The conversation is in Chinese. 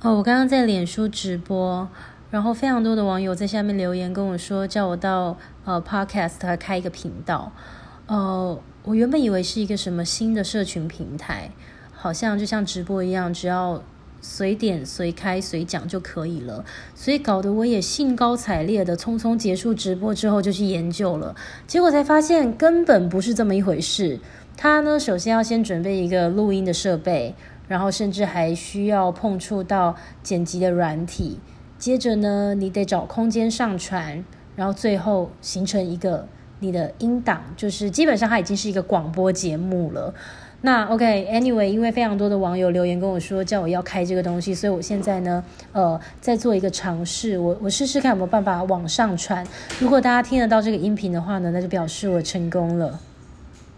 哦，我刚刚在脸书直播，然后非常多的网友在下面留言跟我说，叫我到呃 Podcast 开一个频道。呃，我原本以为是一个什么新的社群平台，好像就像直播一样，只要随点随开随讲就可以了，所以搞得我也兴高采烈的匆匆结束直播之后就去研究了，结果才发现根本不是这么一回事。他呢，首先要先准备一个录音的设备。然后甚至还需要碰触到剪辑的软体，接着呢，你得找空间上传，然后最后形成一个你的音档，就是基本上它已经是一个广播节目了。那 OK，Anyway，因为非常多的网友留言跟我说叫我要开这个东西，所以我现在呢，呃，在做一个尝试，我我试试看有没有办法往上传。如果大家听得到这个音频的话呢，那就表示我成功了。